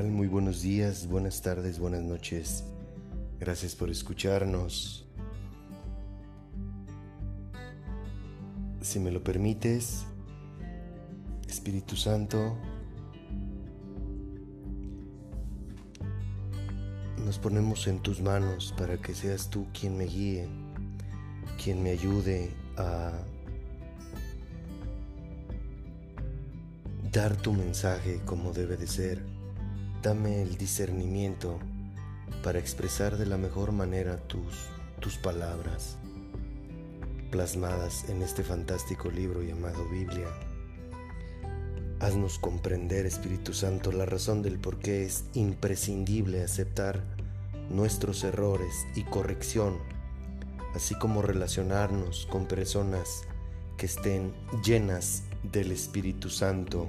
Muy buenos días, buenas tardes, buenas noches. Gracias por escucharnos. Si me lo permites, Espíritu Santo, nos ponemos en tus manos para que seas tú quien me guíe, quien me ayude a dar tu mensaje como debe de ser. Dame el discernimiento para expresar de la mejor manera tus, tus palabras plasmadas en este fantástico libro llamado Biblia. Haznos comprender, Espíritu Santo, la razón del por qué es imprescindible aceptar nuestros errores y corrección, así como relacionarnos con personas que estén llenas del Espíritu Santo.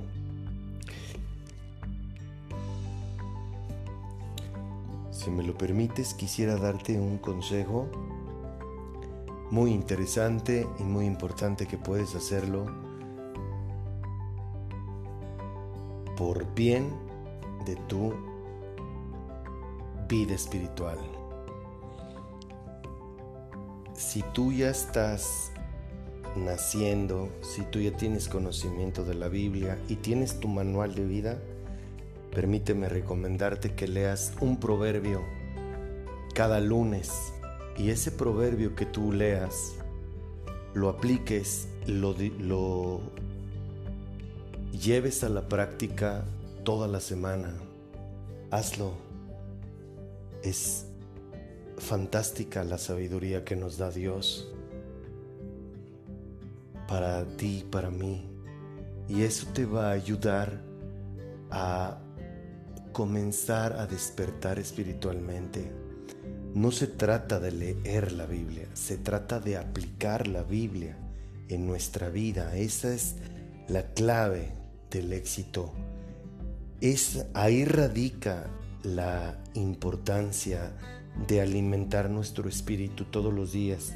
Si me lo permites, quisiera darte un consejo muy interesante y muy importante que puedes hacerlo por bien de tu vida espiritual. Si tú ya estás naciendo, si tú ya tienes conocimiento de la Biblia y tienes tu manual de vida, permíteme recomendarte que leas un proverbio cada lunes y ese proverbio que tú leas lo apliques, lo, lo lleves a la práctica toda la semana. Hazlo. Es fantástica la sabiduría que nos da Dios para ti, para mí. Y eso te va a ayudar a comenzar a despertar espiritualmente. No se trata de leer la Biblia, se trata de aplicar la Biblia en nuestra vida. Esa es la clave del éxito. Es ahí radica la importancia de alimentar nuestro espíritu todos los días.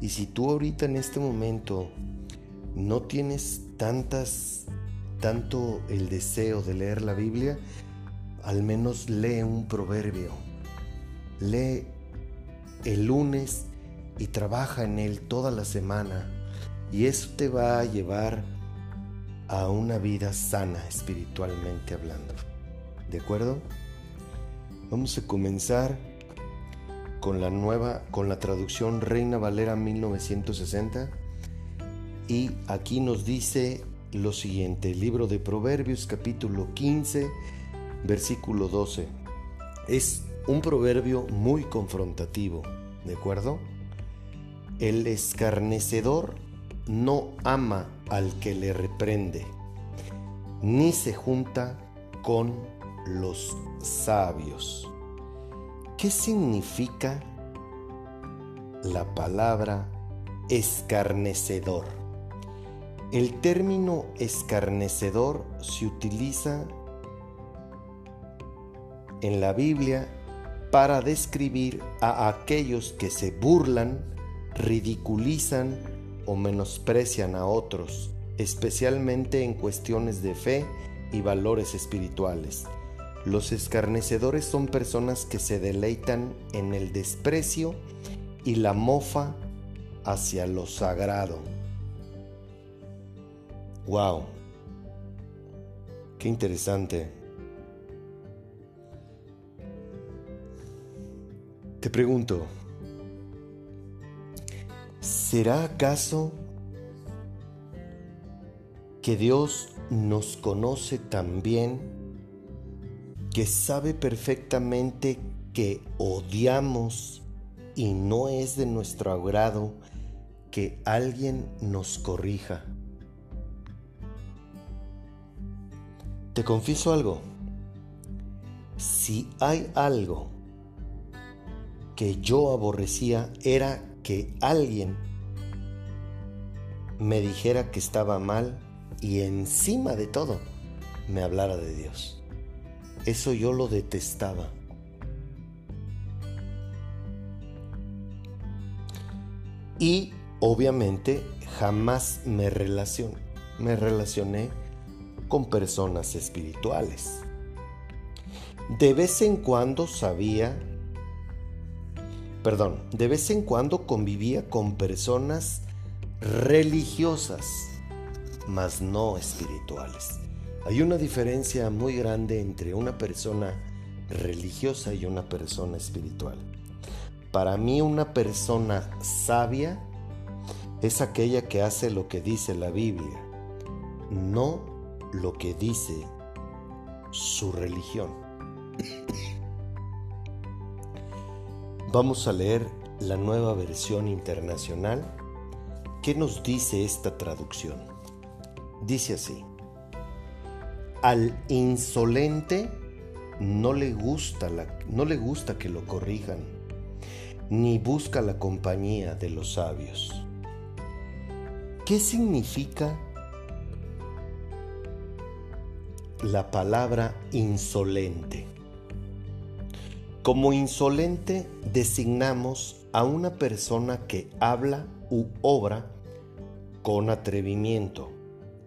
Y si tú ahorita en este momento no tienes tantas, tanto el deseo de leer la Biblia, al menos lee un proverbio. Lee el lunes y trabaja en él toda la semana. Y eso te va a llevar a una vida sana espiritualmente hablando. ¿De acuerdo? Vamos a comenzar con la nueva, con la traducción Reina Valera 1960 y aquí nos dice lo siguiente, el libro de Proverbios capítulo 15, versículo 12. Es un proverbio muy confrontativo, ¿de acuerdo? El escarnecedor no ama al que le reprende, ni se junta con los sabios. ¿Qué significa la palabra escarnecedor? El término escarnecedor se utiliza en la Biblia para describir a aquellos que se burlan, ridiculizan o menosprecian a otros, especialmente en cuestiones de fe y valores espirituales. Los escarnecedores son personas que se deleitan en el desprecio y la mofa hacia lo sagrado. Wow. Qué interesante. Te pregunto, ¿será acaso que Dios nos conoce tan bien que sabe perfectamente que odiamos y no es de nuestro agrado que alguien nos corrija? Te confieso algo. Si hay algo que yo aborrecía era que alguien me dijera que estaba mal y encima de todo me hablara de Dios. Eso yo lo detestaba. Y obviamente jamás me relacioné, me relacioné con personas espirituales. De vez en cuando sabía, perdón, de vez en cuando convivía con personas religiosas, mas no espirituales. Hay una diferencia muy grande entre una persona religiosa y una persona espiritual. Para mí una persona sabia es aquella que hace lo que dice la Biblia, no lo que dice su religión. Vamos a leer la nueva versión internacional. ¿Qué nos dice esta traducción? Dice así. Al insolente no le gusta, no le gusta que lo corrijan, ni busca la compañía de los sabios. ¿Qué significa la palabra insolente? Como insolente designamos a una persona que habla u obra con atrevimiento,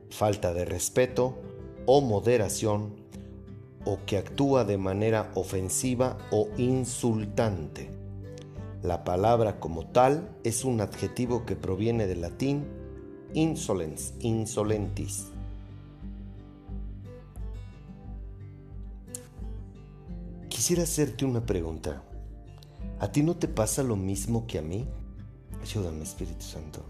falta de respeto o moderación, o que actúa de manera ofensiva o insultante. La palabra como tal es un adjetivo que proviene del latín insolens, insolentis. Quisiera hacerte una pregunta. ¿A ti no te pasa lo mismo que a mí? Ayúdame, Espíritu Santo.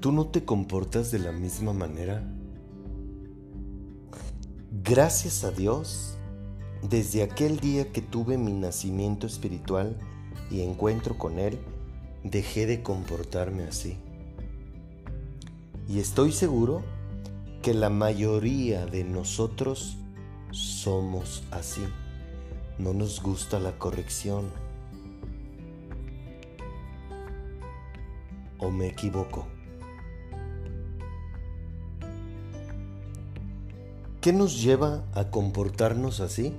¿Tú no te comportas de la misma manera? Gracias a Dios, desde aquel día que tuve mi nacimiento espiritual y encuentro con Él, dejé de comportarme así. Y estoy seguro que la mayoría de nosotros somos así. No nos gusta la corrección. ¿O me equivoco? ¿Qué nos lleva a comportarnos así?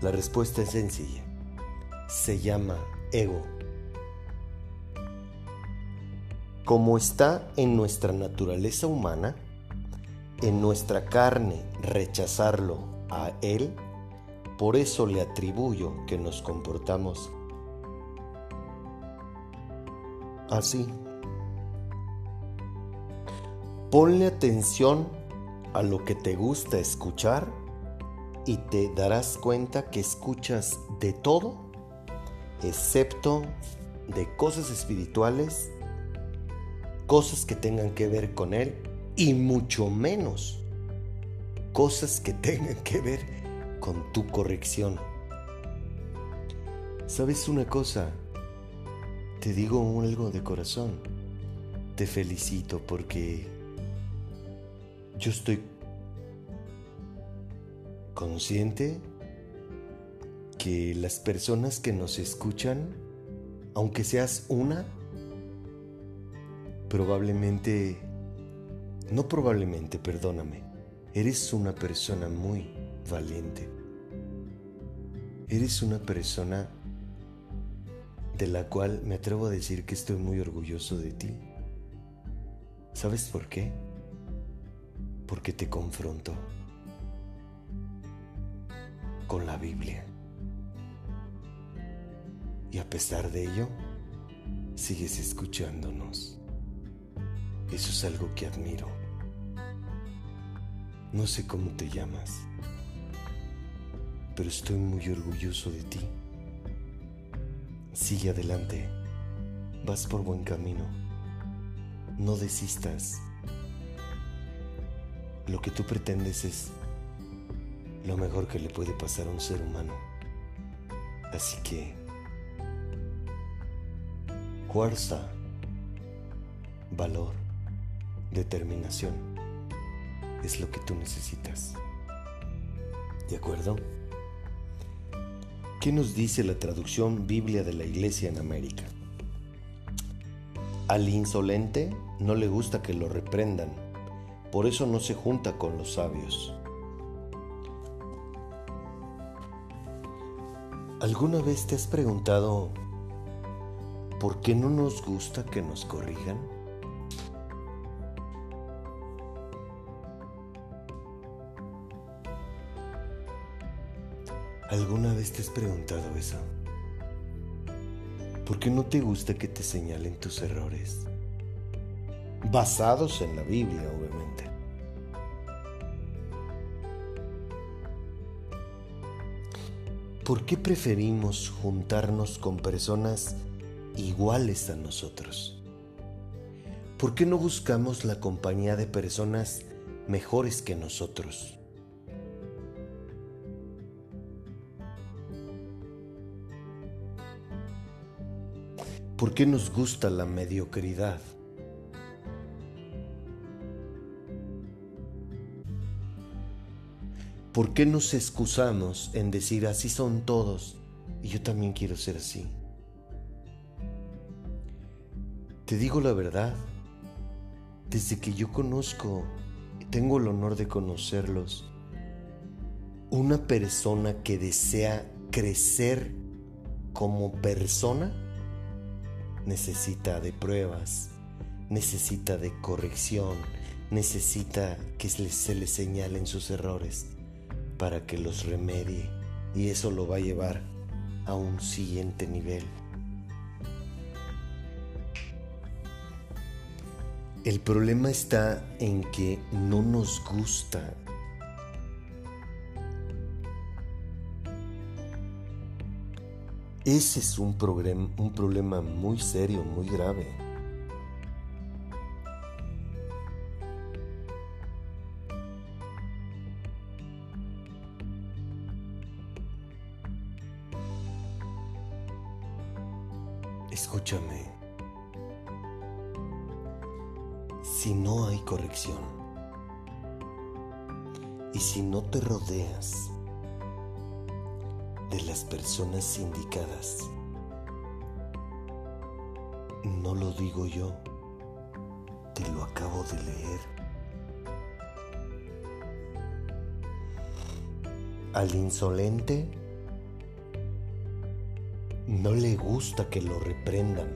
La respuesta es sencilla. Se llama ego. Como está en nuestra naturaleza humana, en nuestra carne rechazarlo a Él, por eso le atribuyo que nos comportamos así. Ponle atención a lo que te gusta escuchar y te darás cuenta que escuchas de todo, excepto de cosas espirituales cosas que tengan que ver con Él y mucho menos cosas que tengan que ver con tu corrección. ¿Sabes una cosa? Te digo algo de corazón. Te felicito porque yo estoy consciente que las personas que nos escuchan, aunque seas una, probablemente, no probablemente, perdóname, eres una persona muy valiente. Eres una persona de la cual me atrevo a decir que estoy muy orgulloso de ti. ¿Sabes por qué? Porque te confronto con la Biblia. Y a pesar de ello, sigues escuchándonos. Eso es algo que admiro. No sé cómo te llamas, pero estoy muy orgulloso de ti. Sigue adelante, vas por buen camino. No desistas. Lo que tú pretendes es lo mejor que le puede pasar a un ser humano. Así que, fuerza, valor determinación es lo que tú necesitas. ¿De acuerdo? ¿Qué nos dice la traducción Biblia de la Iglesia en América? Al insolente no le gusta que lo reprendan, por eso no se junta con los sabios. ¿Alguna vez te has preguntado por qué no nos gusta que nos corrijan? ¿Alguna vez te has preguntado eso? ¿Por qué no te gusta que te señalen tus errores? Basados en la Biblia, obviamente. ¿Por qué preferimos juntarnos con personas iguales a nosotros? ¿Por qué no buscamos la compañía de personas mejores que nosotros? ¿Por qué nos gusta la mediocridad? ¿Por qué nos excusamos en decir así son todos y yo también quiero ser así? Te digo la verdad, desde que yo conozco, tengo el honor de conocerlos, una persona que desea crecer como persona, necesita de pruebas, necesita de corrección, necesita que se le señalen sus errores para que los remedie y eso lo va a llevar a un siguiente nivel. El problema está en que no nos gusta Ese es un, un problema muy serio, muy grave. Escúchame. Si no hay corrección y si no te rodeas de las personas indicadas. No lo digo yo, te lo acabo de leer. Al insolente no le gusta que lo reprendan,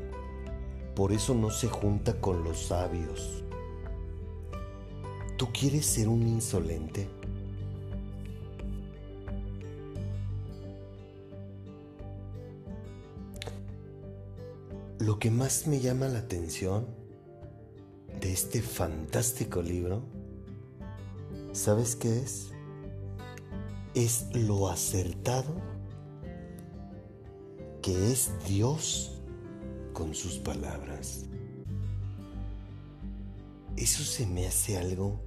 por eso no se junta con los sabios. ¿Tú quieres ser un insolente? Lo que más me llama la atención de este fantástico libro, ¿sabes qué es? Es lo acertado que es Dios con sus palabras. Eso se me hace algo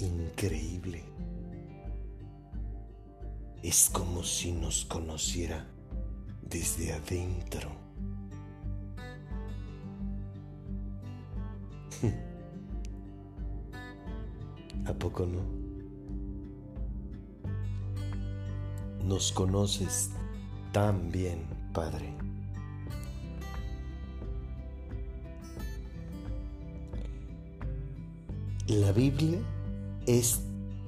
increíble. Es como si nos conociera desde adentro. ¿A poco no? Nos conoces tan bien, Padre. La Biblia es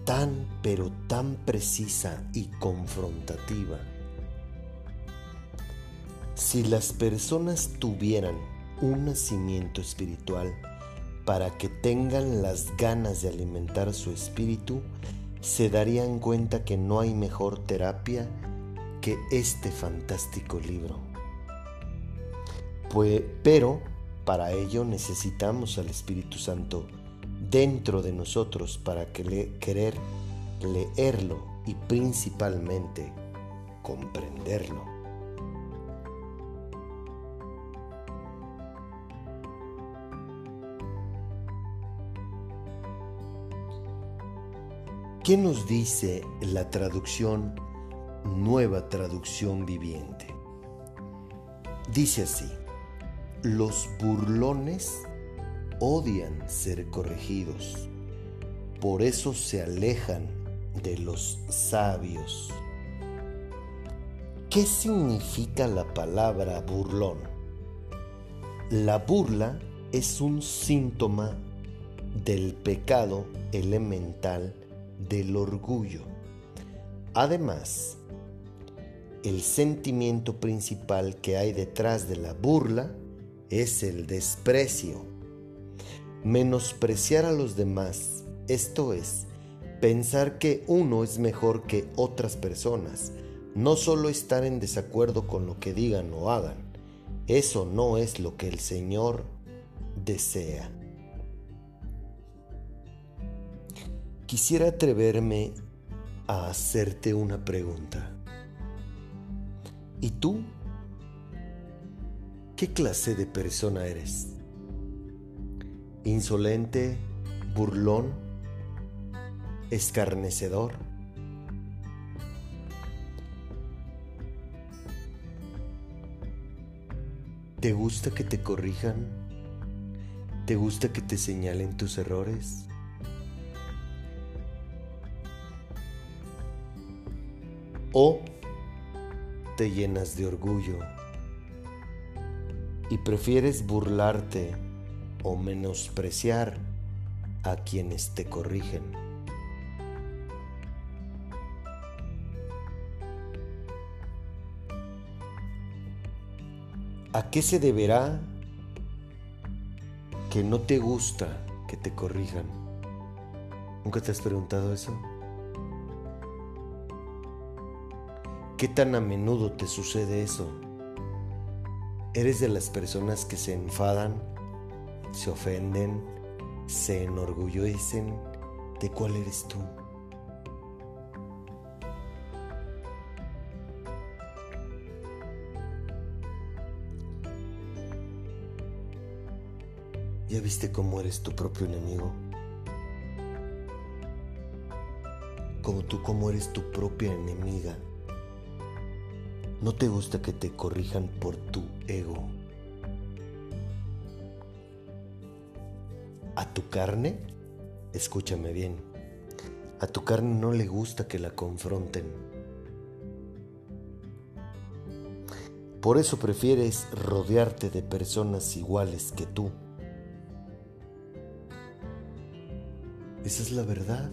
tan pero tan precisa y confrontativa. Si las personas tuvieran un nacimiento espiritual, para que tengan las ganas de alimentar su espíritu, se darían cuenta que no hay mejor terapia que este fantástico libro. Pues, pero para ello necesitamos al Espíritu Santo dentro de nosotros para que querer leerlo y principalmente comprenderlo. ¿Qué nos dice la traducción Nueva Traducción Viviente? Dice así, los burlones odian ser corregidos, por eso se alejan de los sabios. ¿Qué significa la palabra burlón? La burla es un síntoma del pecado elemental del orgullo. Además, el sentimiento principal que hay detrás de la burla es el desprecio. Menospreciar a los demás, esto es, pensar que uno es mejor que otras personas no solo estar en desacuerdo con lo que digan o hagan, eso no es lo que el Señor desea. Quisiera atreverme a hacerte una pregunta. ¿Y tú? ¿Qué clase de persona eres? ¿Insolente? ¿Burlón? ¿Escarnecedor? ¿Te gusta que te corrijan? ¿Te gusta que te señalen tus errores? ¿O te llenas de orgullo y prefieres burlarte o menospreciar a quienes te corrigen? ¿A qué se deberá que no te gusta que te corrijan? ¿Nunca te has preguntado eso? ¿Qué tan a menudo te sucede eso? ¿Eres de las personas que se enfadan, se ofenden, se enorgullecen? ¿De cuál eres tú? ¿Ya viste cómo eres tu propio enemigo? Como tú, cómo eres tu propia enemiga. No te gusta que te corrijan por tu ego. A tu carne, escúchame bien, a tu carne no le gusta que la confronten. Por eso prefieres rodearte de personas iguales que tú. Esa es la verdad.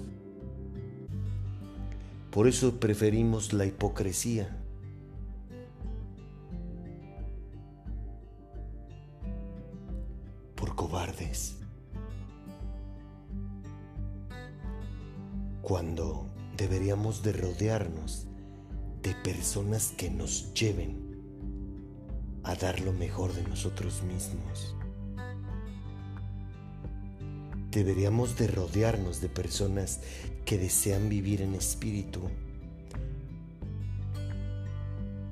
Por eso preferimos la hipocresía. Cobardes. Cuando deberíamos de rodearnos de personas que nos lleven a dar lo mejor de nosotros mismos. Deberíamos de rodearnos de personas que desean vivir en espíritu,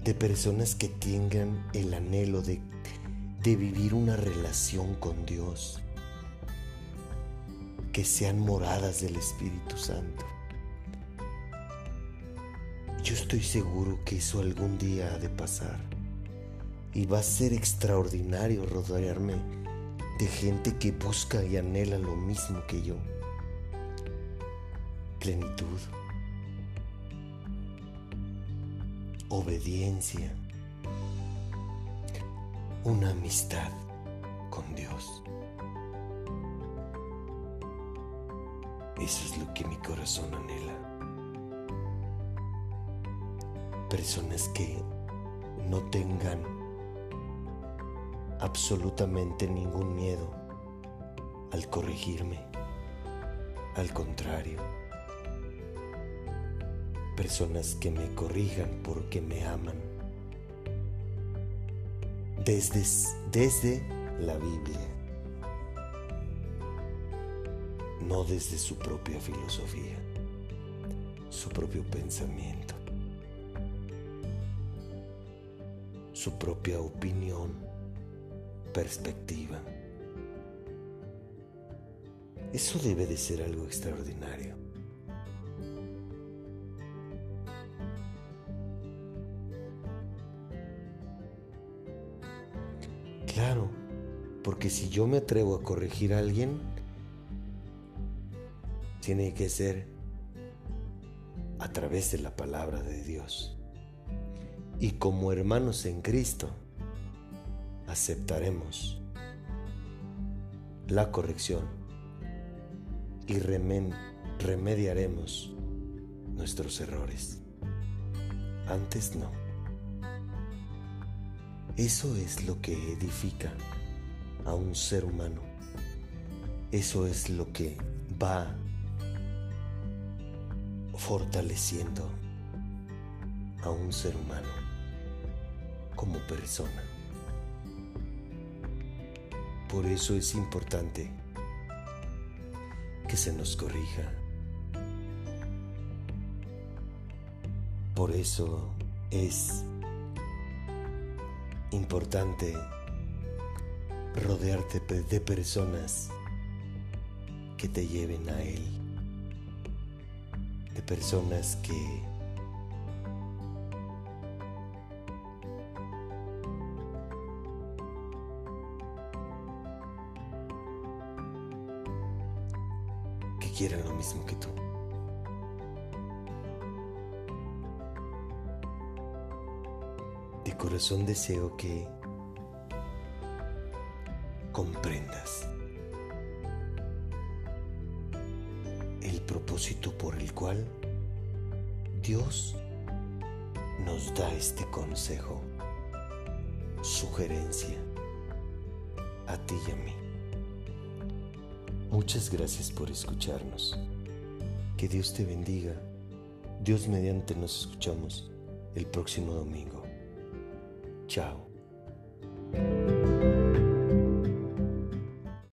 de personas que tengan el anhelo de, de vivir una relación con Dios, que sean moradas del Espíritu Santo. Yo estoy seguro que eso algún día ha de pasar y va a ser extraordinario rodearme de gente que busca y anhela lo mismo que yo. Plenitud, obediencia, una amistad con Dios. Eso es lo que mi corazón anhela. Personas que no tengan absolutamente ningún miedo al corregirme. Al contrario, personas que me corrijan porque me aman. Desde, desde la Biblia, no desde su propia filosofía, su propio pensamiento, su propia opinión perspectiva. Eso debe de ser algo extraordinario. Porque si yo me atrevo a corregir a alguien, tiene que ser a través de la palabra de Dios. Y como hermanos en Cristo, aceptaremos la corrección y remediaremos nuestros errores. Antes no. Eso es lo que edifica a un ser humano. Eso es lo que va fortaleciendo a un ser humano como persona. Por eso es importante que se nos corrija. Por eso es importante rodearte de personas que te lleven a Él, de personas que que quieran lo mismo que tú. De corazón deseo que Dios nos da este consejo, sugerencia a ti y a mí. Muchas gracias por escucharnos. Que Dios te bendiga. Dios mediante nos escuchamos el próximo domingo. Chao.